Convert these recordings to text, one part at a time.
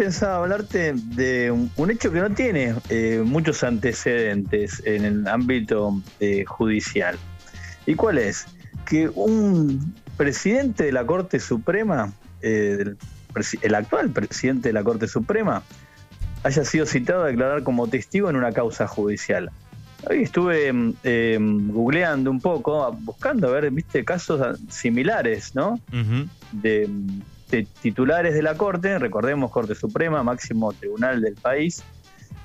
pensaba hablarte de un, hecho que no tiene eh, muchos antecedentes en el ámbito eh, judicial. ¿Y cuál es? Que un presidente de la Corte Suprema, el, el actual presidente de la Corte Suprema, haya sido citado a declarar como testigo en una causa judicial. Hoy estuve googleando un poco, buscando a ver, viste, casos similares, ¿no? de, titulares de la Corte, recordemos Corte Suprema, máximo tribunal del país,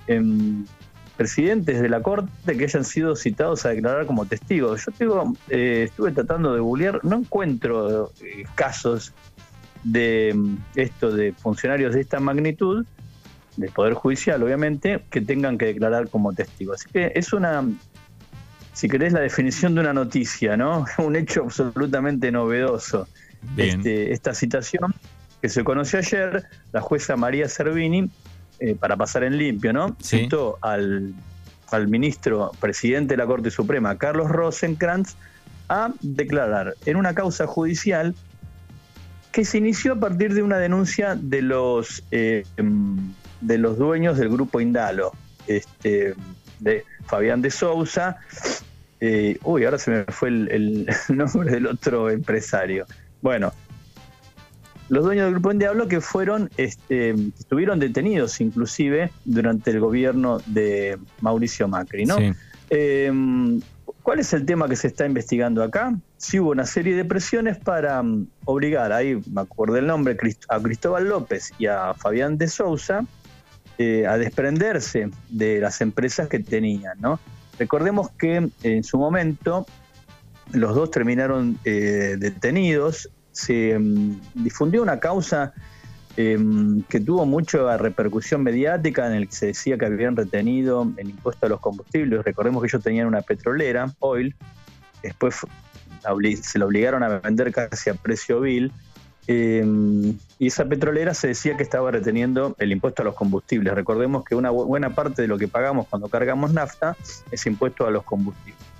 em, presidentes de la Corte que hayan sido citados a declarar como testigos. Yo eh, estuve tratando de googlear, no encuentro eh, casos de em, esto de funcionarios de esta magnitud del Poder Judicial, obviamente, que tengan que declarar como testigos. Así que es una, si querés, la definición de una noticia, ¿no? Un hecho absolutamente novedoso. Este, esta citación que se conoció ayer, la jueza María Servini, eh, para pasar en limpio, ¿no? Citó al, al ministro presidente de la Corte Suprema, Carlos Rosenkrantz, a declarar en una causa judicial que se inició a partir de una denuncia de los eh, em, de los dueños del grupo Indalo, este, de Fabián de Sousa. Eh, uy, ahora se me fue el, nombre del otro empresario. Bueno, los dueños del grupo Indalo que fueron, este, estuvieron detenidos inclusive durante el gobierno de Mauricio Macri, ¿no? Em, ¿Cuál es el tema que se está investigando acá? Sí hubo una serie de presiones para mm, obligar, ahí me acuerdo el nombre, a Cristóbal López y a Fabián de Sousa eh, a desprenderse de las empresas que tenían. ¿no? Recordemos que en su momento los dos terminaron eh, detenidos, se mm, difundió una causa em, que tuvo mucha repercusión mediática en el que se decía que habían retenido el impuesto a los combustibles. Recordemos que ellos tenían una petrolera, Oil, después se la obligaron a vender casi a precio vil Em, y esa petrolera se decía que estaba reteniendo el impuesto a los combustibles. Recordemos que una buena parte de lo que pagamos cuando cargamos nafta es impuesto a los combustibles.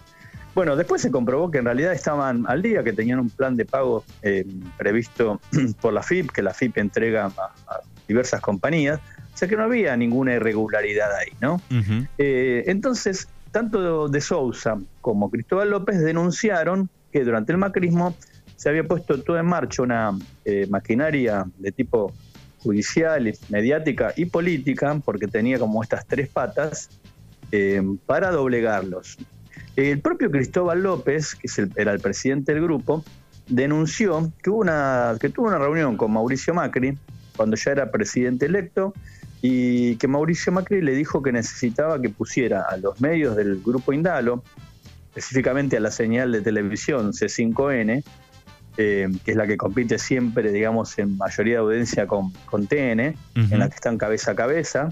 Bueno, después se comprobó que en realidad estaban al día, que tenían un plan de pago em, previsto por la FIP, que la FIP entrega a, diversas compañías, o sea que no había ninguna irregularidad ahí, ¿no? Eh, entonces, tanto de Sousa como Cristóbal López denunciaron que durante el macrismo se había puesto todo en marcha una eh, maquinaria de tipo judicial, mediática y política, porque tenía como estas tres patas, eh, para doblegarlos. El propio Cristóbal López, que era el presidente del grupo, denunció que, hubo una, que tuvo una reunión con Mauricio Macri, cuando ya era presidente electo, y que Mauricio Macri le dijo que necesitaba que pusiera a los medios del grupo Indalo, específicamente a la señal de televisión C5N, eh, que es la que compite siempre, digamos, en mayoría de audiencia con, con TN, en la que están cabeza a cabeza,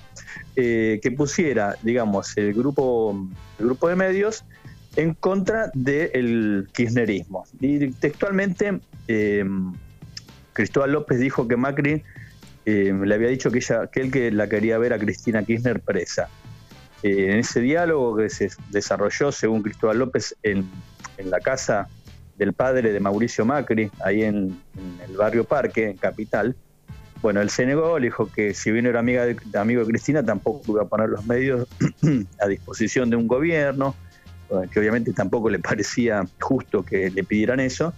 eh, que pusiera, digamos, el grupo, el grupo de medios en contra del kirchnerismo. Y textualmente, eh, Cristóbal López dijo que Macri le había dicho que, ella, que él que la quería ver a Cristina Kirchner presa. en ese diálogo que se desarrolló, según Cristóbal López, en, en la casa del padre de Mauricio Macri, ahí en, el barrio Parque, en Capital. Bueno, él se negó, le dijo que si bien era amiga de, amigo de Cristina, tampoco iba a poner los medios a disposición de un gobierno, que obviamente tampoco le parecía justo que le pidieran eso.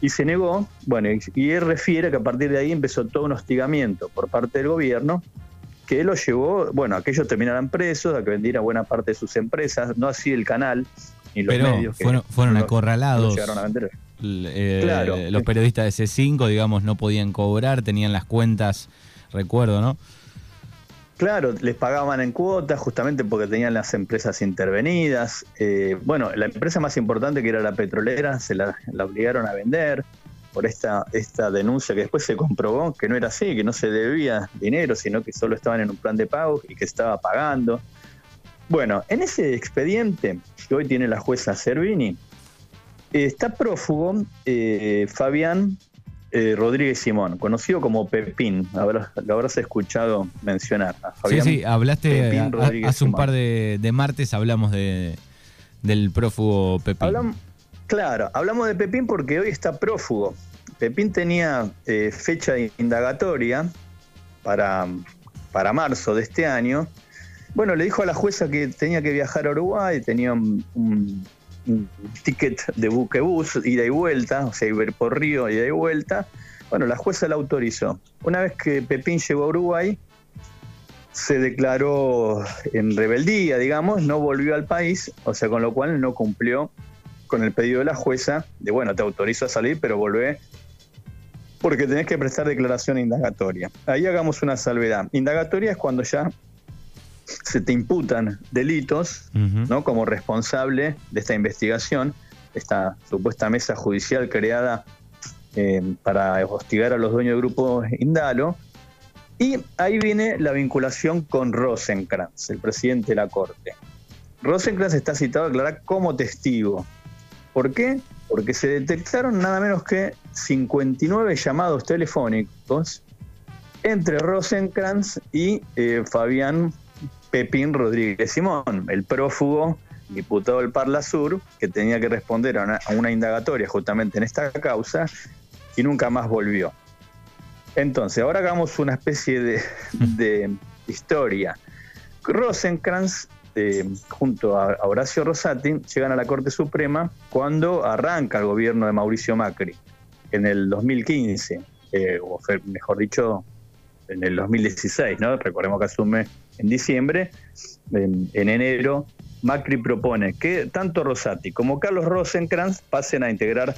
Y se negó, bueno, y, él refiere que a partir de ahí empezó todo un hostigamiento por parte del gobierno que lo llevó, bueno, a que ellos terminaran presos, a que vendieran buena parte de sus empresas, no así el canal, pero fueron, acorralados. Eh, los periodistas de C5, digamos, no podían cobrar, tenían las cuentas, recuerdo, ¿no? Claro, les pagaban en cuotas justamente porque tenían las empresas intervenidas. Eh, bueno, la empresa más importante que era la petrolera se la, obligaron a vender por esta, esta denuncia que después se comprobó que no era así, que no se debía dinero, sino que solo estaban en un plan de pago y que estaba pagando. Bueno, en ese expediente que hoy tiene la jueza Servini, está prófugo eh, Fabián eh, Rodríguez Simón, conocido como Pepín. lo habrás escuchado mencionar. sí, sí, hablaste hace un par de, martes, hablamos de, del prófugo Pepín. claro, hablamos de Pepín porque hoy está prófugo. Pepín tenía eh, fecha indagatoria para, para marzo de este año, bueno, le dijo a la jueza que tenía que viajar a Uruguay, tenía un, ticket de buquebús, ida y vuelta, o sea, ir por río, ida y vuelta. Bueno, la jueza la autorizó. Una vez que Pepín llegó a Uruguay, se declaró en rebeldía, digamos, no volvió al país, o sea, con lo cual no cumplió con el pedido de la jueza de, bueno, te autorizo a salir, pero volvé porque tenés que prestar declaración indagatoria. Ahí hagamos una salvedad. Indagatoria es cuando ya se te imputan delitos, ¿no? Como responsable de esta investigación, esta supuesta mesa judicial creada eh, para hostigar a los dueños del grupo Indalo. Y ahí viene la vinculación con Rosenkrantz, el presidente de la Corte. Rosenkrantz está citado a declarar como testigo. ¿Por qué? Porque se detectaron nada menos que 59 llamados telefónicos entre Rosenkrantz y eh, Fabián Pepín Rodríguez Simón, el prófugo diputado del Parla Sur, que tenía que responder a una, indagatoria justamente en esta causa y nunca más volvió. Entonces, ahora hagamos una especie de, historia. Rosenkrantz, eh, junto a Horacio Rosati, llegan a la Corte Suprema cuando arranca el gobierno de Mauricio Macri, en el 2015, eh, o mejor dicho, en el 2016, ¿no? Recordemos que asume en diciembre, en, enero, Macri propone que tanto Rosati como Carlos Rosenkrantz pasen a integrar,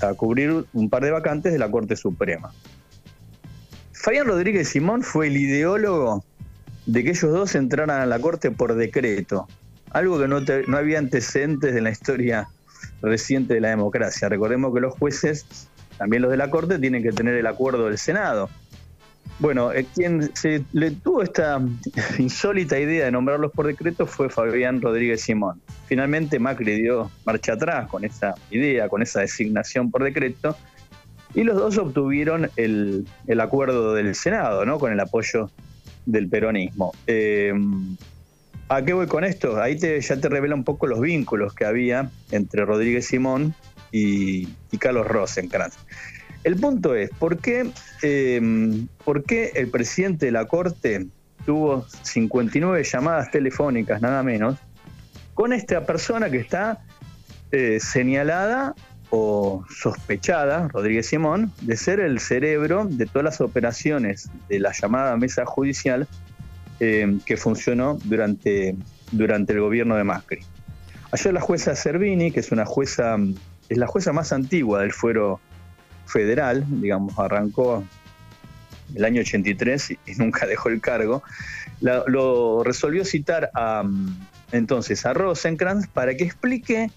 a cubrir un par de vacantes de la Corte Suprema. Fabián Rodríguez Simón fue el ideólogo de que ellos dos entraran a la Corte por decreto, algo que no, no había antecedentes en la historia reciente de la democracia. Recordemos que los jueces, también los de la Corte, tienen que tener el acuerdo del Senado. Bueno, eh, quien se le tuvo esta insólita idea de nombrarlos por decreto fue Fabián Rodríguez Simón. Finalmente Macri dio marcha atrás con esa idea, con esa designación por decreto, y los dos obtuvieron el, acuerdo del Senado, ¿no? Con el apoyo del peronismo. Eh, ¿A qué voy con esto? Ahí te, ya te revela un poco los vínculos que había entre Rodríguez Simón y, y Carlos Rosenkrantz. El punto es, ¿por qué, em, ¿por qué el presidente de la Corte tuvo 59 llamadas telefónicas, nada menos, con esta persona que está eh, señalada o sospechada, Rodríguez Simón, de ser el cerebro de todas las operaciones de la llamada mesa judicial em, que funcionó durante, durante el gobierno de Macri. Ayer la jueza Servini, que es una jueza, es la jueza más antigua del fuero federal, digamos, arrancó el año 83 y, nunca dejó el cargo, lo resolvió citar a, entonces a Rosenkrantz para que explique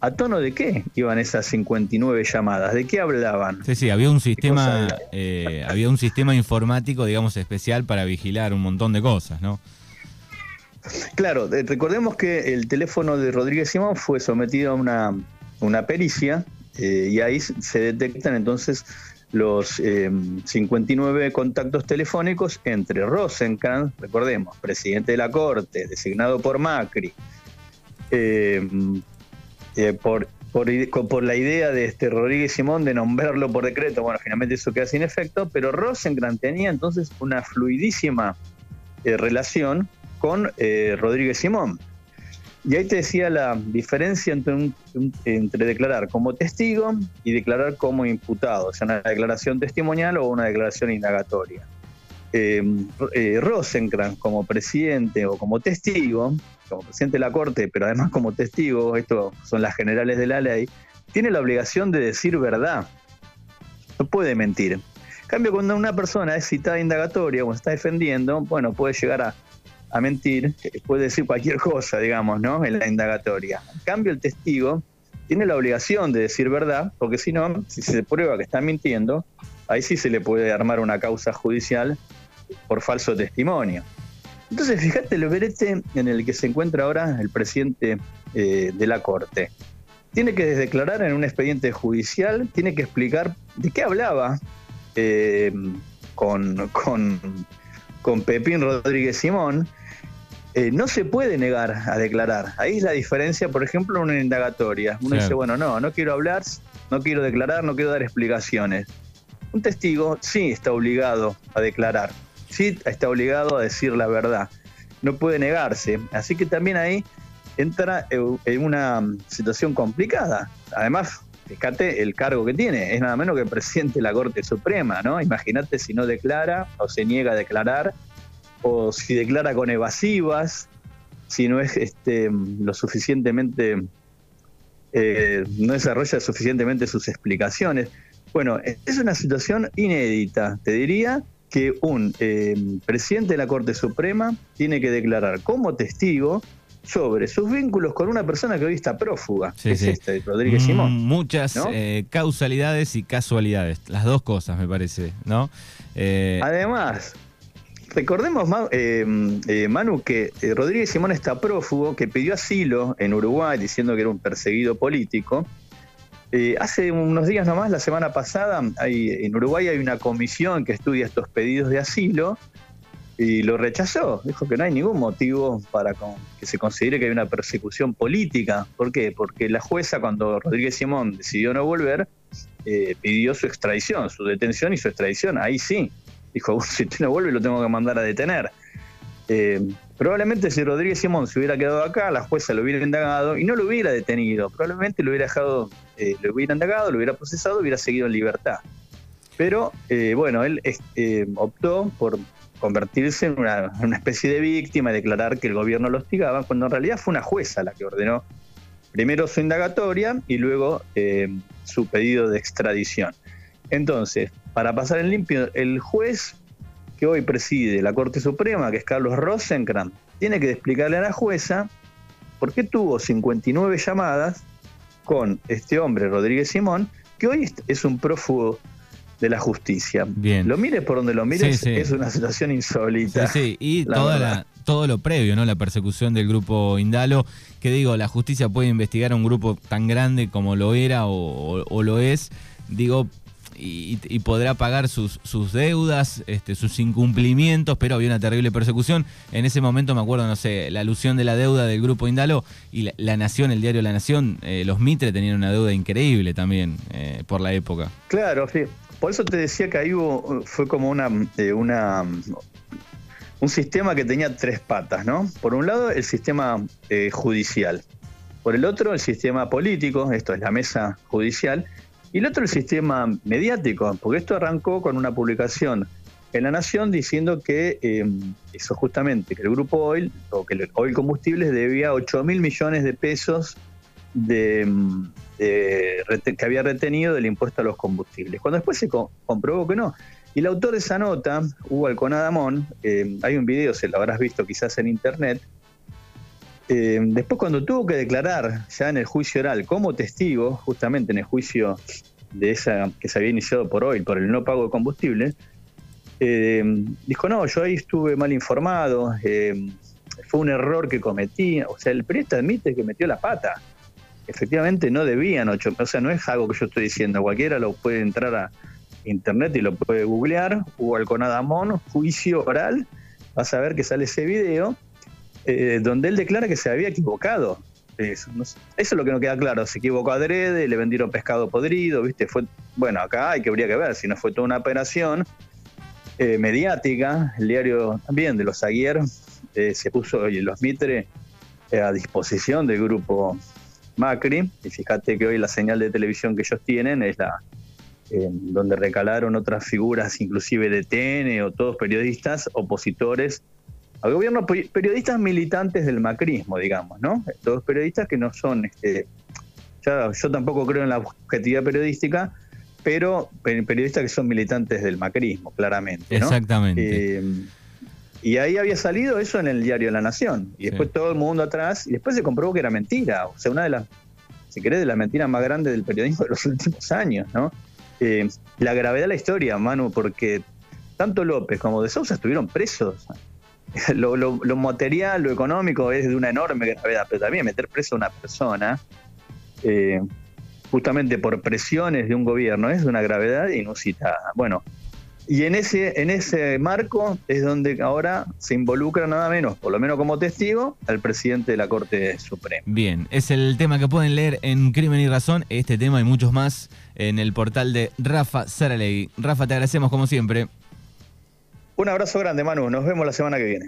a tono de qué iban esas 59 llamadas, de qué hablaban. Sí, sí, había un sistema, eh, había un sistema informático, digamos, especial para vigilar un montón de cosas, ¿no? Claro, eh, recordemos que el teléfono de Rodríguez Simón fue sometido a una, una pericia eh, y ahí se detectan entonces los 59 eh, contactos telefónicos entre Rosenkrantz, recordemos, presidente de la Corte, designado por Macri, eh, por, por, la idea de este Rodríguez Simón de nombrarlo por decreto. Bueno, finalmente eso queda sin efecto, pero Rosenkrantz tenía entonces una fluidísima relación con Rodríguez Simón. Y ahí te decía la diferencia entre, entre declarar como testigo y declarar como imputado, o sea, una declaración testimonial o una declaración indagatoria. Eh, eh, Rosenkrantz como presidente o como testigo, como presidente de la Corte, pero además como testigo, esto son las generales de la ley, tiene la obligación de decir verdad. No puede mentir. En cambio, cuando una persona es citada indagatoria o está defendiendo, bueno, puede llegar a a mentir, puede decir cualquier cosa, digamos, ¿no? En la indagatoria. En cambio, el testigo tiene la obligación de decir verdad, porque si no, si se prueba que está mintiendo, ahí sí se le puede armar una causa judicial por falso testimonio. Entonces, fíjate el verete en el que se encuentra ahora el presidente eh, de la Corte. Tiene que declarar en un expediente judicial, tiene que explicar de qué hablaba eh, con, con con Pepín Rodríguez Simón, eh, no se puede negar a declarar. Ahí es la diferencia, por ejemplo, en una indagatoria. Uno dice, bueno, no, no quiero hablar, no quiero declarar, no quiero dar explicaciones. Un testigo sí está obligado a declarar. sí está obligado a decir la verdad, no puede negarse. Así que también ahí entra en una situación complicada. Además, fíjate el cargo que tiene, es nada menos que presidente de la Corte Suprema, ¿no? Imagínate si no declara o se niega a declarar, o si declara con evasivas, si no es este, lo suficientemente, eh, no desarrolla suficientemente sus explicaciones. Bueno, es una situación inédita, te diría que un eh, presidente de la Corte Suprema tiene que declarar como testigo sobre sus vínculos con una persona que hoy está prófuga, es este, Rodríguez mm, Simón. Muchas eh, causalidades y casualidades, las dos cosas me parece, ¿no? Eh, Además, recordemos, eh, Manu, que Rodríguez Simón está prófugo, que pidió asilo en Uruguay diciendo que era un perseguido político. hace unos días nomás, la semana pasada, hay, en Uruguay hay una comisión que estudia estos pedidos de asilo y lo rechazó. Dijo que no hay ningún motivo para que se considere que hay una persecución política. ¿Por qué? Porque la jueza, cuando Rodríguez Simón decidió no volver, eh, pidió su extradición, su detención y su extradición. Ahí sí. Dijo, si usted no vuelve, lo tengo que mandar a detener. Eh, probablemente si Rodríguez Simón se hubiera quedado acá, la jueza lo hubiera indagado y no lo hubiera detenido. Probablemente lo hubiera dejado, eh, lo hubiera indagado, lo hubiera procesado, hubiera seguido en libertad. Pero bueno, él optó por convertirse en una, especie de víctima y declarar que el gobierno lo hostigaba, cuando en realidad fue una jueza la que ordenó primero su indagatoria y luego eh, su pedido de extradición. Entonces, para pasar en limpio, el juez que hoy preside la Corte Suprema, que es Carlos Rosenkrantz, tiene que explicarle a la jueza por qué tuvo 59 llamadas con este hombre, Rodríguez Simón, que hoy es un prófugo de la justicia. Bien. Lo mires por donde lo mires, es una situación insólita. Sí, sí. y toda todo lo previo, ¿no? La persecución del grupo Indalo, que digo, la justicia puede investigar a un grupo tan grande como lo era o, lo es, digo, y, podrá pagar sus, sus deudas, este, sus incumplimientos, pero había una terrible persecución. En ese momento me acuerdo, no sé, la alusión de la deuda del grupo Indalo y la, Nación, el diario La Nación, eh, los Mitre tenían una deuda increíble también eh, por la época. Claro, sí. Por eso te decía que ahí hubo, fue como una, eh, una, un sistema que tenía tres patas, ¿no? Por un lado, el sistema eh, judicial. Por el otro, el sistema político, esto es la mesa judicial. Y el otro, el sistema mediático, porque esto arrancó con una publicación en La Nación diciendo que em, eso justamente, que el grupo Oil, o que el Oil Combustibles debía 8 mil millones de pesos de, eh, que había retenido del impuesto a los combustibles, cuando después se comprobó que no. Y el autor de esa nota, Hugo Alconadamón, eh, hay un video, se lo habrás visto quizás en internet, eh, después cuando tuvo que declarar ya en el juicio oral como testigo, justamente en el juicio de esa que se había iniciado por hoy, por el no pago de combustible, dijo, no, yo ahí estuve mal informado, fue un error que cometí, o sea, el periodista admite que metió la pata, efectivamente no debían ocho, o sea, no es algo que yo estoy diciendo, cualquiera lo puede entrar a internet y lo puede googlear, Hugo Alconadamón, juicio oral, vas a ver que sale ese video, eh, donde él declara que se había equivocado. Eso, es lo que no queda claro, se equivocó adrede, le vendieron pescado podrido, ¿viste? Fue, bueno, acá hay que habría que ver, si no fue toda una operación eh, mediática, el diario también de los Aguier eh, se puso, y los Mitre, a disposición del grupo Macri, y fíjate que hoy la señal de televisión que ellos tienen es la donde recalaron otras figuras, inclusive de TN o todos periodistas opositores al gobierno, periodistas militantes del macrismo, digamos, ¿no? Todos periodistas que no son, este, yo tampoco creo en la objetividad periodística, pero periodistas que son militantes del macrismo, claramente. Exactamente. Eh, y ahí había salido eso en el diario La Nación. Y después todo el mundo atrás. Y después se comprobó que era mentira. O sea, una de las, si querés, de las mentiras más grandes del periodismo de los últimos años, ¿no? Eh, la gravedad de la historia, Manu, porque tanto López como De Sousa estuvieron presos. Lo, material, lo económico es de una enorme gravedad, pero también meter preso a una persona, eh, justamente por presiones de un gobierno, es de una gravedad inusitada. Bueno, y en ese, en ese marco es donde ahora se involucra nada menos, por lo menos como testigo, al presidente de la Corte Suprema. Bien, es el tema que pueden leer en Crimen y Razón, este tema y muchos más en el portal de Rafa Saralegui. Rafa, te agradecemos como siempre. Un abrazo grande, Manu. Nos vemos la semana que viene.